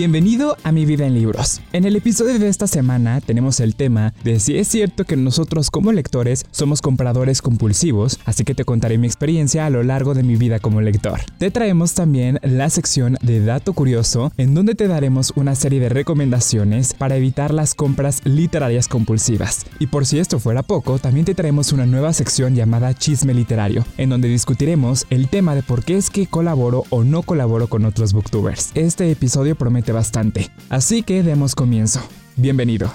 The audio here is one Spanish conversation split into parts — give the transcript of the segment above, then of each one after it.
Bienvenido a Mi Vida en Libros. En el episodio de esta semana tenemos el tema de si es cierto que nosotros como lectores somos compradores compulsivos, así que te contaré mi experiencia a lo largo de mi vida como lector. Te traemos también la sección de Dato Curioso, en donde te daremos una serie de recomendaciones para evitar las compras literarias compulsivas. Y por si esto fuera poco, también te traemos una nueva sección llamada Chisme Literario, en donde discutiremos el tema de por qué es que colaboro o no colaboro con otros booktubers. Este episodio promete bastante. Así que demos comienzo. Bienvenido.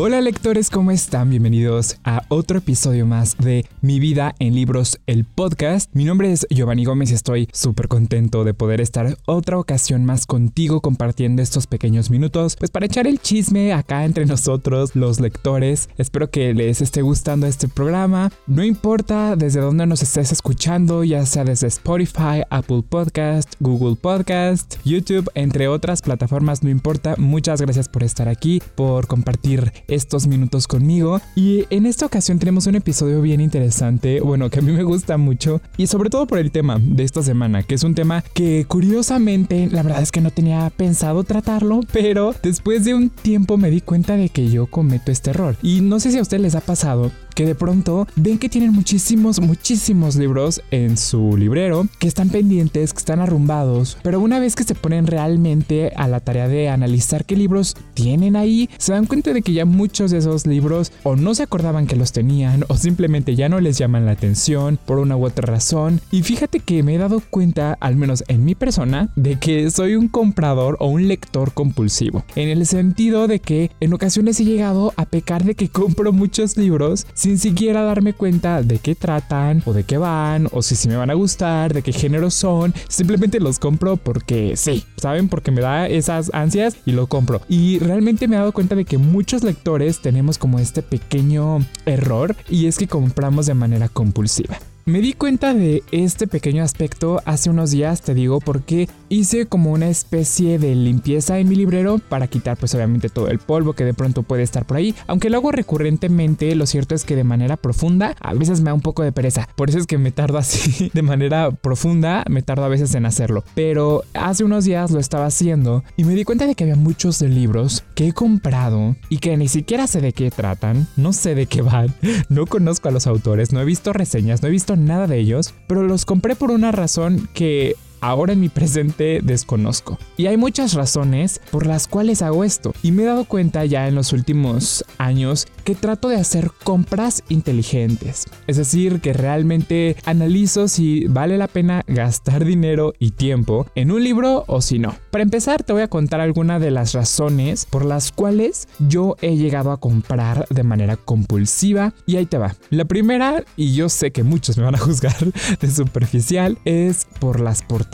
Hola lectores, ¿cómo están? Bienvenidos a otro episodio más de Mi vida en libros, el podcast. Mi nombre es Giovanni Gómez y estoy súper contento de poder estar otra ocasión más contigo compartiendo estos pequeños minutos, pues para echar el chisme acá entre nosotros, los lectores. Espero que les esté gustando este programa. No importa desde dónde nos estés escuchando, ya sea desde Spotify, Apple Podcast, Google Podcast, YouTube, entre otras plataformas, no importa. Muchas gracias por estar aquí, por compartir estos minutos conmigo. Y en esta ocasión tenemos un episodio bien interesante, bueno, que a mí me gusta mucho, y sobre todo por el tema de esta semana, que es un tema que curiosamente, la verdad es que no tenía pensado tratarlo, pero después de un tiempo me di cuenta de que yo cometo este error. Y no sé si a ustedes les ha pasado que de pronto ven que tienen muchísimos, muchísimos libros en su librero, que están pendientes, que están arrumbados, pero una vez que se ponen realmente a la tarea de analizar qué libros tienen ahí, se dan cuenta de que ya muchos de esos libros o no se acordaban que los tenían o simplemente ya no les llaman la atención por una u otra razón. Y fíjate que me he dado cuenta, al menos en mi persona, de que soy un comprador o un lector compulsivo, en el sentido de que en ocasiones he llegado a pecar de que compro muchos libros siquiera darme cuenta de qué tratan o de qué van o si, si me van a gustar, de qué género son. Simplemente los compro porque sí, ¿saben? Porque me da esas ansias y lo compro. Y realmente me he dado cuenta de que muchos lectores tenemos como este pequeño error y es que compramos de manera compulsiva. Me di cuenta de este pequeño aspecto hace unos días, te digo, porque hice como una especie de limpieza en mi librero para quitar pues obviamente todo el polvo que de pronto puede estar por ahí. Aunque lo hago recurrentemente, lo cierto es que de manera profunda a veces me da un poco de pereza. Por eso es que me tardo así de manera profunda, me tardo a veces en hacerlo. Pero hace unos días lo estaba haciendo y me di cuenta de que había muchos libros que he comprado y que ni siquiera sé de qué tratan, no sé de qué van, no conozco a los autores, no he visto reseñas, no he visto nada de ellos, pero los compré por una razón que ahora en mi presente desconozco. Y hay muchas razones por las cuales hago esto. Y me he dado cuenta ya en los últimos años que trato de hacer compras inteligentes. Es decir, que realmente analizo si vale la pena gastar dinero y tiempo en un libro o si no. Para empezar, te voy a contar algunas de las razones por las cuales yo he llegado a comprar de manera compulsiva. Y ahí te va. La primera, y yo sé que muchos me van a juzgar de superficial, es por las portadas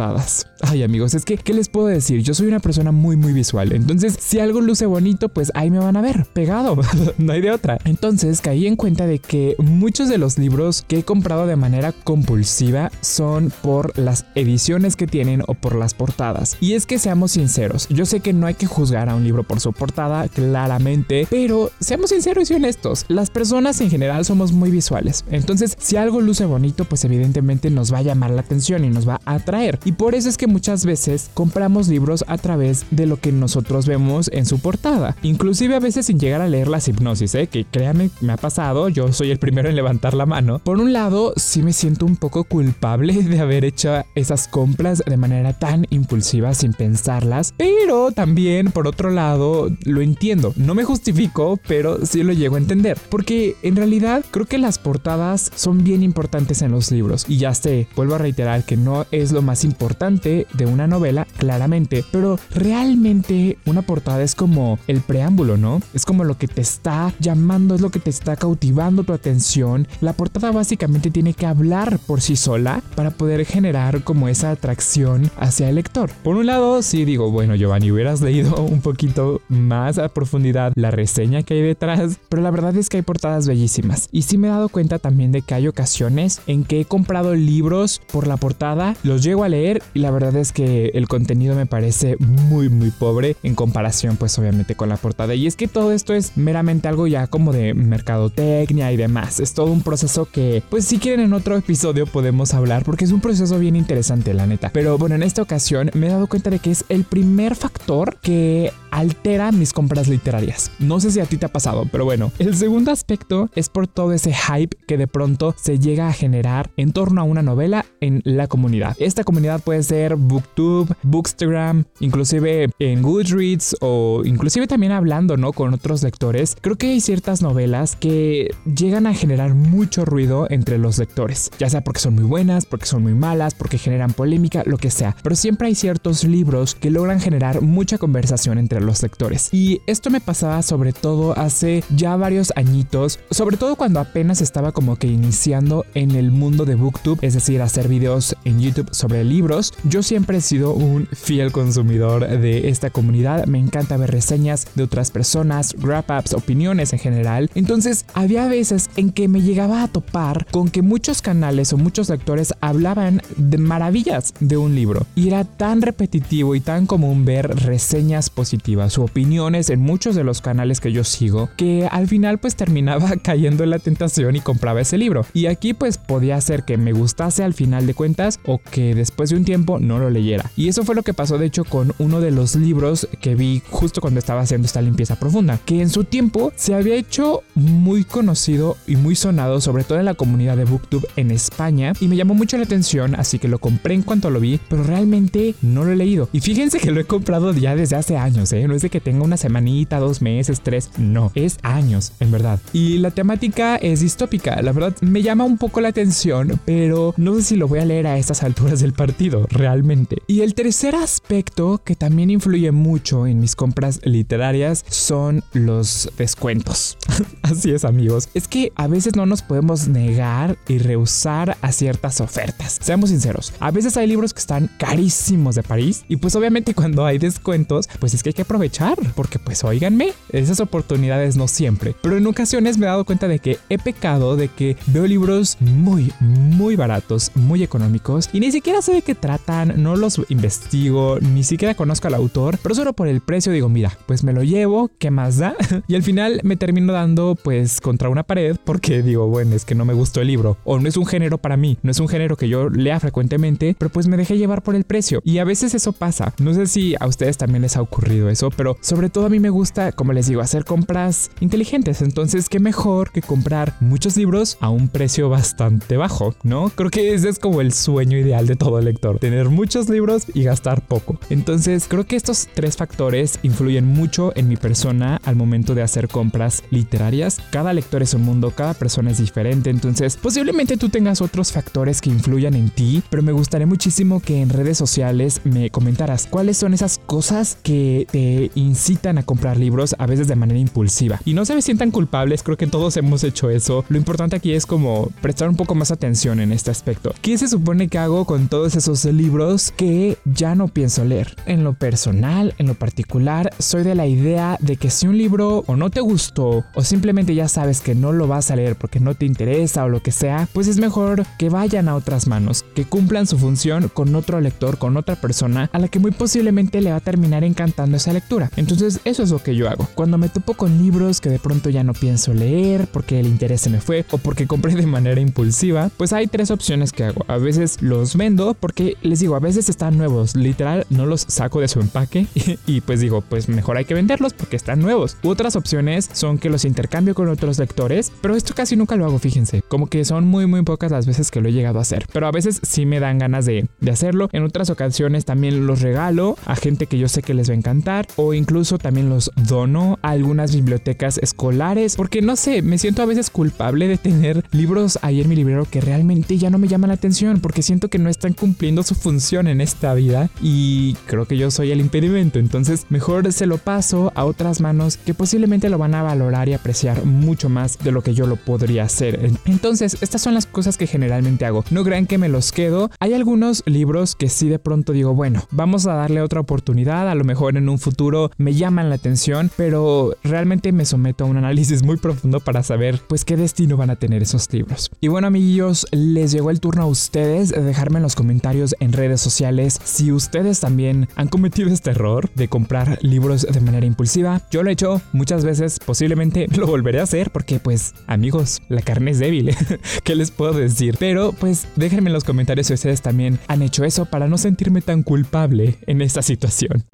Ay amigos, es que, ¿qué les puedo decir? Yo soy una persona muy muy visual, entonces si algo luce bonito, pues ahí me van a ver, pegado, no hay de otra. Entonces caí en cuenta de que muchos de los libros que he comprado de manera compulsiva son por las ediciones que tienen o por las portadas. Y es que seamos sinceros, yo sé que no hay que juzgar a un libro por su portada, claramente, pero seamos sinceros y honestos, las personas en general somos muy visuales. Entonces, si algo luce bonito, pues evidentemente nos va a llamar la atención y nos va a atraer. Y por eso es que muchas veces compramos libros a través de lo que nosotros vemos en su portada. Inclusive a veces sin llegar a leer las hipnosis, ¿eh? que créanme, me ha pasado, yo soy el primero en levantar la mano. Por un lado, sí me siento un poco culpable de haber hecho esas compras de manera tan impulsiva sin pensarlas, pero también por otro lado lo entiendo. No me justifico, pero sí lo llego a entender, porque en realidad creo que las portadas son bien importantes en los libros y ya sé, vuelvo a reiterar que no es lo más importante importante de una novela, claramente, pero realmente una portada es como el preámbulo, ¿no? Es como lo que te está llamando, es lo que te está cautivando tu atención. La portada básicamente tiene que hablar por sí sola para poder generar como esa atracción hacia el lector. Por un lado, sí digo, bueno, Giovanni, hubieras leído un poquito más a profundidad la reseña que hay detrás, pero la verdad es que hay portadas bellísimas. Y sí me he dado cuenta también de que hay ocasiones en que he comprado libros por la portada, los llego a leer y la verdad es que el contenido me parece muy muy pobre en comparación pues obviamente con la portada. Y es que todo esto es meramente algo ya como de mercadotecnia y demás. Es todo un proceso que pues si quieren en otro episodio podemos hablar porque es un proceso bien interesante la neta. Pero bueno, en esta ocasión me he dado cuenta de que es el primer factor que altera mis compras literarias. No sé si a ti te ha pasado, pero bueno. El segundo aspecto es por todo ese hype que de pronto se llega a generar en torno a una novela en la comunidad. Esta comunidad puede ser Booktube, Bookstagram, inclusive en Goodreads o inclusive también hablando, ¿no? Con otros lectores. Creo que hay ciertas novelas que llegan a generar mucho ruido entre los lectores, ya sea porque son muy buenas, porque son muy malas, porque generan polémica, lo que sea. Pero siempre hay ciertos libros que logran generar mucha conversación entre los lectores. Y esto me pasaba sobre todo hace ya varios añitos, sobre todo cuando apenas estaba como que iniciando en el mundo de booktube, es decir, hacer videos en YouTube sobre libros. Yo siempre he sido un fiel consumidor de esta comunidad, me encanta ver reseñas de otras personas, wrap-ups, opiniones en general. Entonces, había veces en que me llegaba a topar con que muchos canales o muchos lectores hablaban de maravillas de un libro y era tan repetitivo y tan común ver reseñas positivas o opiniones en muchos de los canales que yo sigo, que al final pues terminaba cayendo en la tentación y compraba ese libro. Y aquí pues podía ser que me gustase al final de cuentas o que después de un tiempo no lo leyera. Y eso fue lo que pasó de hecho con uno de los libros que vi justo cuando estaba haciendo esta limpieza profunda, que en su tiempo se había hecho muy conocido y muy sonado, sobre todo en la comunidad de Booktube en España, y me llamó mucho la atención, así que lo compré en cuanto lo vi, pero realmente no lo he leído. Y fíjense que lo he comprado ya desde hace años, ¿eh? No es de que tenga una semanita, dos meses, tres. No, es años, en verdad. Y la temática es distópica. La verdad me llama un poco la atención, pero no sé si lo voy a leer a estas alturas del partido, realmente. Y el tercer aspecto que también influye mucho en mis compras literarias son los descuentos. Así es, amigos. Es que a veces no nos podemos negar y rehusar a ciertas ofertas. Seamos sinceros, a veces hay libros que están carísimos de París y pues obviamente cuando hay descuentos, pues es que hay que aprovechar, porque pues oíganme, esas oportunidades no siempre, pero en ocasiones me he dado cuenta de que he pecado de que veo libros muy, muy baratos, muy económicos y ni siquiera sé qué tratan, no los investigo, ni siquiera conozco al autor, pero solo por el precio digo, mira, pues me lo llevo, ¿qué más da? y al final me termino dando pues contra una pared porque digo, bueno, es que no me gustó el libro o no es un género para mí, no es un género que yo lea frecuentemente, pero pues me dejé llevar por el precio y a veces eso pasa. No sé si a ustedes también les ha ocurrido eso, pero sobre todo a mí me gusta, como les digo, hacer compras inteligentes. Entonces, qué mejor que comprar muchos libros a un precio bastante bajo, ¿no? Creo que ese es como el sueño ideal de todo lector, tener muchos libros y gastar poco. Entonces, creo que estos tres factores influyen mucho en mi persona al momento de hacer compras literarias. Cada lector es un mundo, cada persona es diferente, entonces posiblemente tú tengas otros factores que influyan en ti, pero me gustaría muchísimo que en redes sociales me comentaras cuáles son esas cosas que te incitan a comprar libros a veces de manera impulsiva. Y no se me sientan culpables, creo que todos hemos hecho eso. Lo importante aquí es como prestar un poco más atención en este aspecto. ¿Qué se supone que hago con todos esos libros que ya no pienso leer? En lo personal, en lo particular, soy de la idea de que si un libro o no te gustó o simplemente ya sabes que no lo vas a leer porque no te interesa o lo que sea, pues es mejor que vayan a otras manos, que cumplan su función con otro lector, con otra persona a la que muy posiblemente le va a terminar encantando esa lectura. Entonces eso es lo que yo hago. Cuando me topo con libros que de pronto ya no pienso leer porque el interés se me fue o porque compré de manera impulsiva, pues hay tres opciones que hago. A veces los vendo porque les digo, a veces están nuevos, literal no los saco de su empaque y, pues digo, pues mejor hay que venderlos porque están nuevos. otras opciones son que los intercambio con otros lectores, pero esto casi nunca lo hago, fíjense, como que son muy muy pocas las veces que lo he llegado a hacer, pero a veces sí me dan ganas de, de hacerlo. En otras ocasiones también los regalo a gente que yo sé que les va a encantar o incluso también los dono a algunas bibliotecas escolares porque no sé, me siento a veces culpable de tener libros ahí en mi librero que realmente ya no me llaman la atención porque siento que no están cumpliendo su función en esta vida y creo que yo soy el impedimento, entonces mejor se lo paso a otras manos que posiblemente lo van a valorar y apreciar mucho más de lo que yo lo podría hacer. Entonces, estas son las cosas que generalmente hago. No crean que me los quedo. Hay algunos libros que sí de pronto digo, bueno, vamos a darle otra oportunidad, a lo mejor en un futuro me llaman la atención, pero realmente me someto a un análisis muy profundo para saber pues qué destino van a tener esos libros. Y bueno amiguillos, les llegó el turno a ustedes de dejarme en los comentarios en redes sociales si ustedes también han cometido este error de comprar libros de manera impulsiva. Yo lo he hecho muchas veces, posiblemente lo volveré a hacer porque pues amigos, la carne es débil. ¿Qué les puedo decir? Pero pues déjenme en los comentarios si ustedes también han hecho eso para no sentirme tan culpable en esta situación.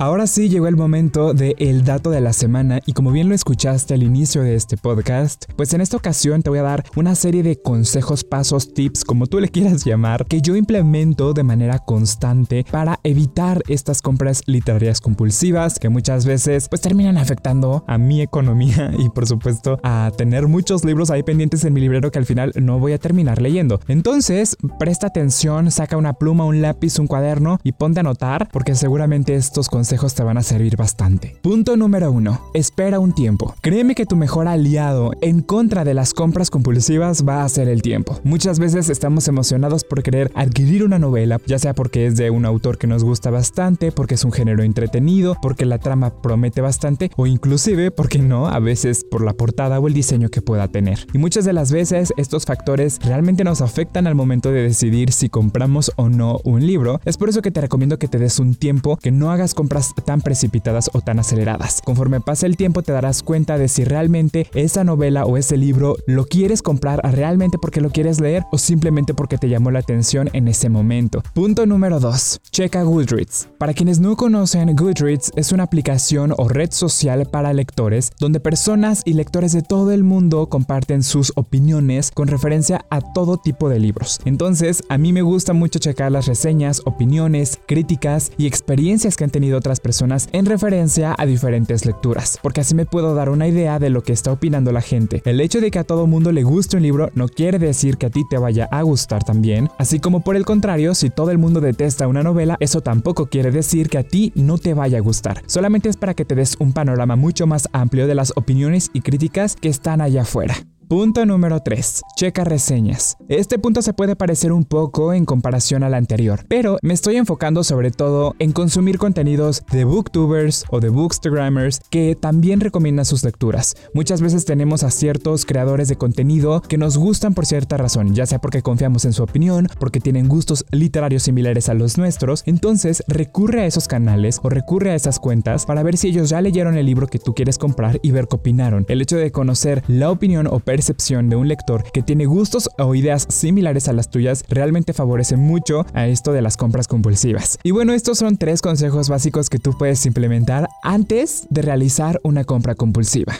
Ahora sí llegó el momento de el dato de la semana y como bien lo escuchaste al inicio de este podcast, pues en esta ocasión te voy a dar una serie de consejos, pasos, tips, como tú le quieras llamar, que yo implemento de manera constante para evitar estas compras literarias compulsivas que muchas veces pues terminan afectando a mi economía y por supuesto a tener muchos libros ahí pendientes en mi librero que al final no voy a terminar leyendo. Entonces, presta atención, saca una pluma, un lápiz, un cuaderno y ponte a anotar porque seguramente estos consejos te van a servir bastante. Punto número 1. Espera un tiempo. Créeme que tu mejor aliado en contra de las compras compulsivas va a ser el tiempo. Muchas veces estamos emocionados por querer adquirir una novela, ya sea porque es de un autor que nos gusta bastante, porque es un género entretenido, porque la trama promete bastante o inclusive, porque no, a veces por la portada o el diseño que pueda tener. Y muchas de las veces estos factores realmente nos afectan al momento de decidir si compramos o no un libro. Es por eso que te recomiendo que te des un tiempo, que no hagas compras tan precipitadas o tan aceleradas. Conforme pase el tiempo te darás cuenta de si realmente esa novela o ese libro lo quieres comprar realmente porque lo quieres leer o simplemente porque te llamó la atención en ese momento. Punto número 2. Checa Goodreads. Para quienes no conocen, Goodreads es una aplicación o red social para lectores donde personas y lectores de todo el mundo comparten sus opiniones con referencia a todo tipo de libros. Entonces, a mí me gusta mucho checar las reseñas, opiniones, críticas y experiencias que han tenido otras personas en referencia a diferentes lecturas, porque así me puedo dar una idea de lo que está opinando la gente. El hecho de que a todo mundo le guste un libro no quiere decir que a ti te vaya a gustar también, así como por el contrario, si todo el mundo detesta una novela, eso tampoco quiere decir que a ti no te vaya a gustar. Solamente es para que te des un panorama mucho más amplio de las opiniones y críticas que están allá afuera. Punto número 3. Checa reseñas. Este punto se puede parecer un poco en comparación al anterior, pero me estoy enfocando sobre todo en consumir contenidos de booktubers o de bookstagrammers que también recomiendan sus lecturas. Muchas veces tenemos a ciertos creadores de contenido que nos gustan por cierta razón, ya sea porque confiamos en su opinión, porque tienen gustos literarios similares a los nuestros, entonces recurre a esos canales o recurre a esas cuentas para ver si ellos ya leyeron el libro que tú quieres comprar y ver qué opinaron. El hecho de conocer la opinión o percepción de un lector que tiene gustos o ideas similares a las tuyas realmente favorece mucho a esto de las compras compulsivas. Y bueno, estos son tres consejos básicos que tú puedes implementar antes de realizar una compra compulsiva.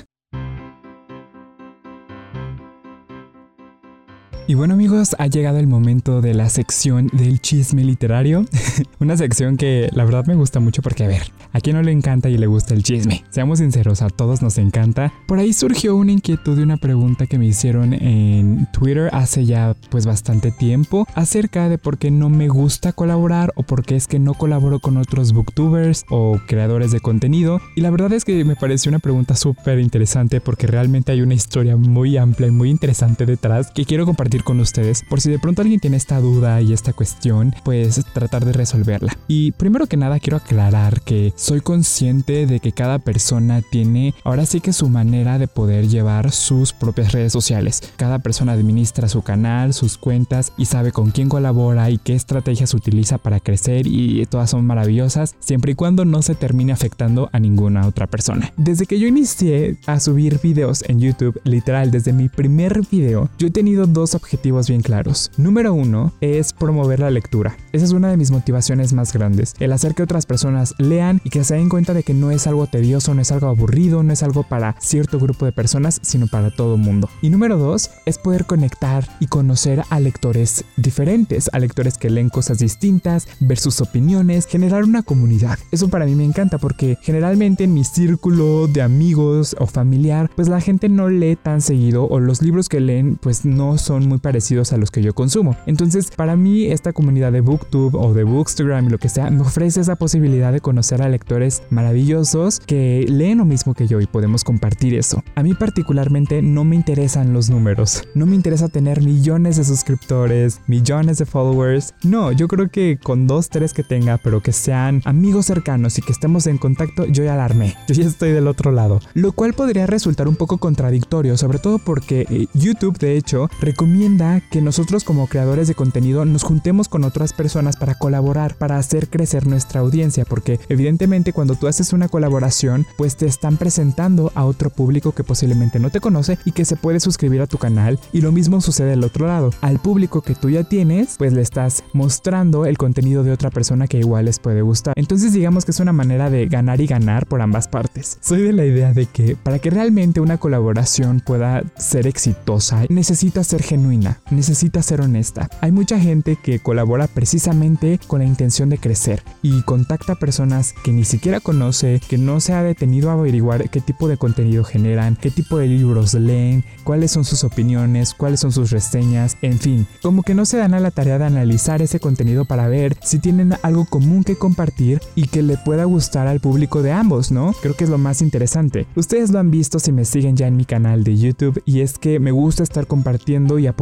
Y bueno amigos, ha llegado el momento de la sección del chisme literario. Una sección que la verdad me gusta mucho porque, a ver, a quién no le encanta y le gusta el chisme. Seamos sinceros, a todos nos encanta. Por ahí surgió una inquietud de una pregunta que me hicieron en Twitter hace ya pues bastante tiempo acerca de por qué no me gusta colaborar o por qué es que no colaboro con otros booktubers o creadores de contenido. Y la verdad es que me pareció una pregunta súper interesante porque realmente hay una historia muy amplia y muy interesante detrás que quiero compartir con ustedes por si de pronto alguien tiene esta duda y esta cuestión, pues tratar de resolverla. Y primero que nada quiero aclarar que soy consciente de que cada persona tiene ahora sí que su manera de poder llevar sus propias redes sociales. Cada persona administra su canal, sus cuentas y sabe con quién colabora y qué estrategias utiliza para crecer y todas son maravillosas siempre y cuando no se termine afectando a ninguna otra persona. Desde que yo inicié a subir videos en YouTube, literal desde mi primer video, yo he tenido dos objetivos objetivos bien claros. Número uno es promover la lectura. Esa es una de mis motivaciones más grandes. El hacer que otras personas lean y que se den cuenta de que no es algo tedioso, no es algo aburrido, no es algo para cierto grupo de personas, sino para todo mundo. Y número dos es poder conectar y conocer a lectores diferentes, a lectores que leen cosas distintas, ver sus opiniones, generar una comunidad. Eso para mí me encanta porque generalmente en mi círculo de amigos o familiar, pues la gente no lee tan seguido o los libros que leen pues no son muy parecidos a los que yo consumo. Entonces, para mí esta comunidad de book Booktube o de Bookstagram y lo que sea, me ofrece esa posibilidad de conocer a lectores maravillosos que leen lo mismo que yo y podemos compartir eso. A mí particularmente no me interesan los números, no me interesa tener millones de suscriptores, millones de followers. No, yo creo que con dos, tres que tenga, pero que sean amigos cercanos y que estemos en contacto, yo ya alarmé. Yo ya estoy del otro lado. Lo cual podría resultar un poco contradictorio, sobre todo porque eh, YouTube, de hecho, recomienda que nosotros como creadores de contenido nos juntemos con otras personas para colaborar, para hacer crecer nuestra audiencia, porque evidentemente cuando tú haces una colaboración, pues te están presentando a otro público que posiblemente no te conoce y que se puede suscribir a tu canal. Y lo mismo sucede del otro lado. Al público que tú ya tienes, pues le estás mostrando el contenido de otra persona que igual les puede gustar. Entonces digamos que es una manera de ganar y ganar por ambas partes. Soy de la idea de que para que realmente una colaboración pueda ser exitosa, necesita ser genuina, necesita ser honesta. Hay mucha gente que colabora precisamente con la intención de crecer y contacta personas que ni siquiera conoce, que no se ha detenido a averiguar qué tipo de contenido generan, qué tipo de libros leen, cuáles son sus opiniones, cuáles son sus reseñas, en fin, como que no se dan a la tarea de analizar ese contenido para ver si tienen algo común que compartir y que le pueda gustar al público de ambos, ¿no? Creo que es lo más interesante. Ustedes lo han visto si me siguen ya en mi canal de YouTube y es que me gusta estar compartiendo y apoyando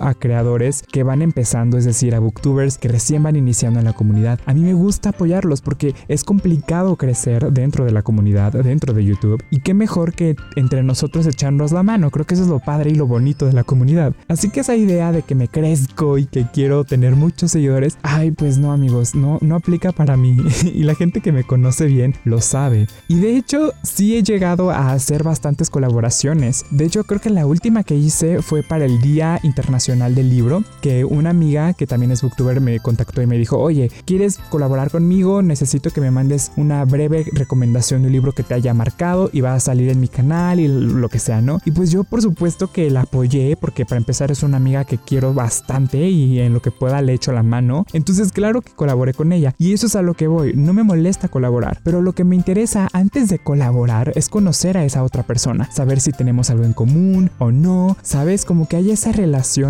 a creadores que van empezando, es decir, a booktubers que recién van iniciando en la comunidad. A mí me gusta apoyarlos porque es complicado crecer dentro de la comunidad, dentro de YouTube y qué mejor que entre nosotros echarnos la mano. Creo que eso es lo padre y lo bonito de la comunidad. Así que esa idea de que me crezco y que quiero tener muchos seguidores, ay, pues no amigos, no, no aplica para mí. y la gente que me conoce bien lo sabe. Y de hecho, sí he llegado a hacer bastantes colaboraciones. De hecho, creo que la última que hice fue para el Día Internacional del Libro, que una amiga que también es booktuber me contactó y me dijo, oye, ¿quieres colaborar conmigo? Necesito que me mandes una breve recomendación de un libro que te haya marcado y va a salir en mi canal y lo que sea, ¿no? Y pues yo por supuesto que la apoyé porque para empezar es una amiga que quiero bastante y en lo que pueda le echo la mano. Entonces claro que colaboré con ella y eso es a lo que voy. No me molesta colaborar, pero lo que me interesa antes de colaborar es conocer a esa otra persona, saber si tenemos algo en común o no, sabes como que hay esa relación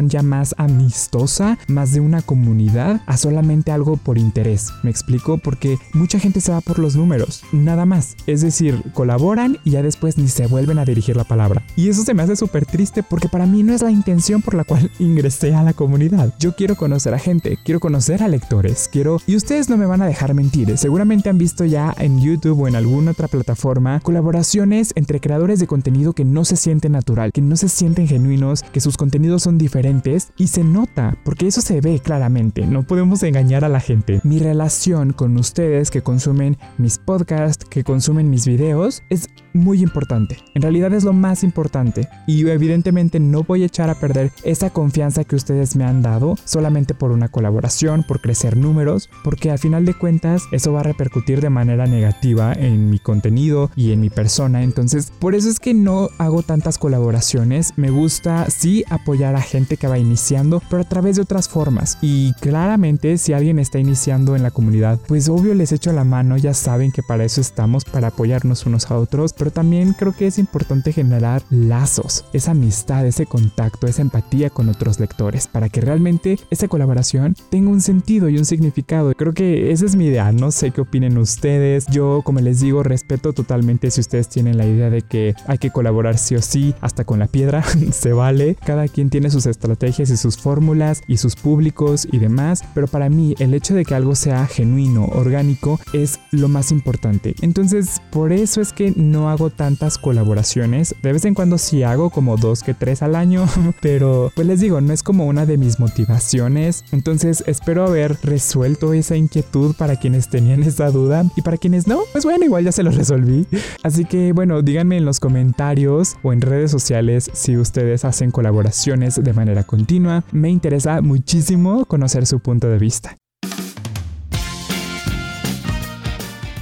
ya más amistosa, más de una comunidad a solamente algo por interés. ¿Me explico? Porque mucha gente se va por los números, nada más. Es decir, colaboran y ya después ni se vuelven a dirigir la palabra. Y eso se me hace súper triste porque para mí no es la intención por la cual ingresé a la comunidad. Yo quiero conocer a gente, quiero conocer a lectores, quiero... Y ustedes no me van a dejar mentir, seguramente han visto ya en YouTube o en alguna otra plataforma colaboraciones entre creadores de contenido que no se sienten natural, que no se sienten genuinos, que sus contenidos son diferentes y se nota, porque eso se ve claramente, no podemos engañar a la gente. Mi relación con ustedes que consumen mis podcasts, que consumen mis videos, es muy importante. En realidad es lo más importante y evidentemente no voy a echar a perder esa confianza que ustedes me han dado solamente por una colaboración, por crecer números, porque al final de cuentas eso va a repercutir de manera negativa en mi contenido y en mi persona. Entonces, por eso es que no hago tantas colaboraciones. Me gusta sí apoyar a gente que va iniciando, pero a través de otras formas. Y claramente si alguien está iniciando en la comunidad, pues obvio les echo la mano, ya saben que para eso estamos, para apoyarnos unos a otros, pero también creo que es importante generar lazos, esa amistad, ese contacto, esa empatía con otros lectores, para que realmente esa colaboración tenga un sentido y un significado. Creo que esa es mi idea, no sé qué opinen ustedes. Yo, como les digo, respeto totalmente si ustedes tienen la idea de que hay que colaborar sí o sí, hasta con la piedra, se vale. Cada quien tiene sus estrategias y sus fórmulas y sus públicos y demás, pero para mí el hecho de que algo sea genuino, orgánico, es lo más importante. Entonces, por eso es que no hago tantas colaboraciones. De vez en cuando sí hago como dos que tres al año, pero pues les digo, no es como una de mis motivaciones. Entonces, espero haber resuelto esa inquietud para quienes tenían esa duda y para quienes no, pues bueno, igual ya se lo resolví. Así que bueno, díganme en los comentarios o en redes sociales si ustedes hacen colaboraciones de manera continua. Me interesa muchísimo conocer su punto de vista.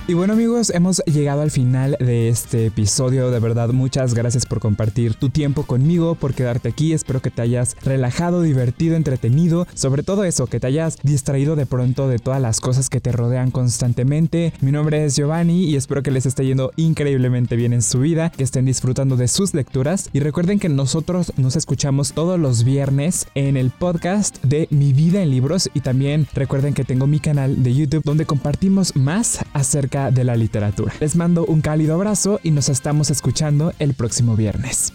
Y bueno amigos, hemos llegado al final de este episodio. De verdad, muchas gracias por compartir tu tiempo conmigo, por quedarte aquí. Espero que te hayas relajado, divertido, entretenido. Sobre todo eso, que te hayas distraído de pronto de todas las cosas que te rodean constantemente. Mi nombre es Giovanni y espero que les esté yendo increíblemente bien en su vida, que estén disfrutando de sus lecturas. Y recuerden que nosotros nos escuchamos todos los viernes en el podcast de Mi vida en libros. Y también recuerden que tengo mi canal de YouTube donde compartimos más de la literatura. Les mando un cálido abrazo y nos estamos escuchando el próximo viernes.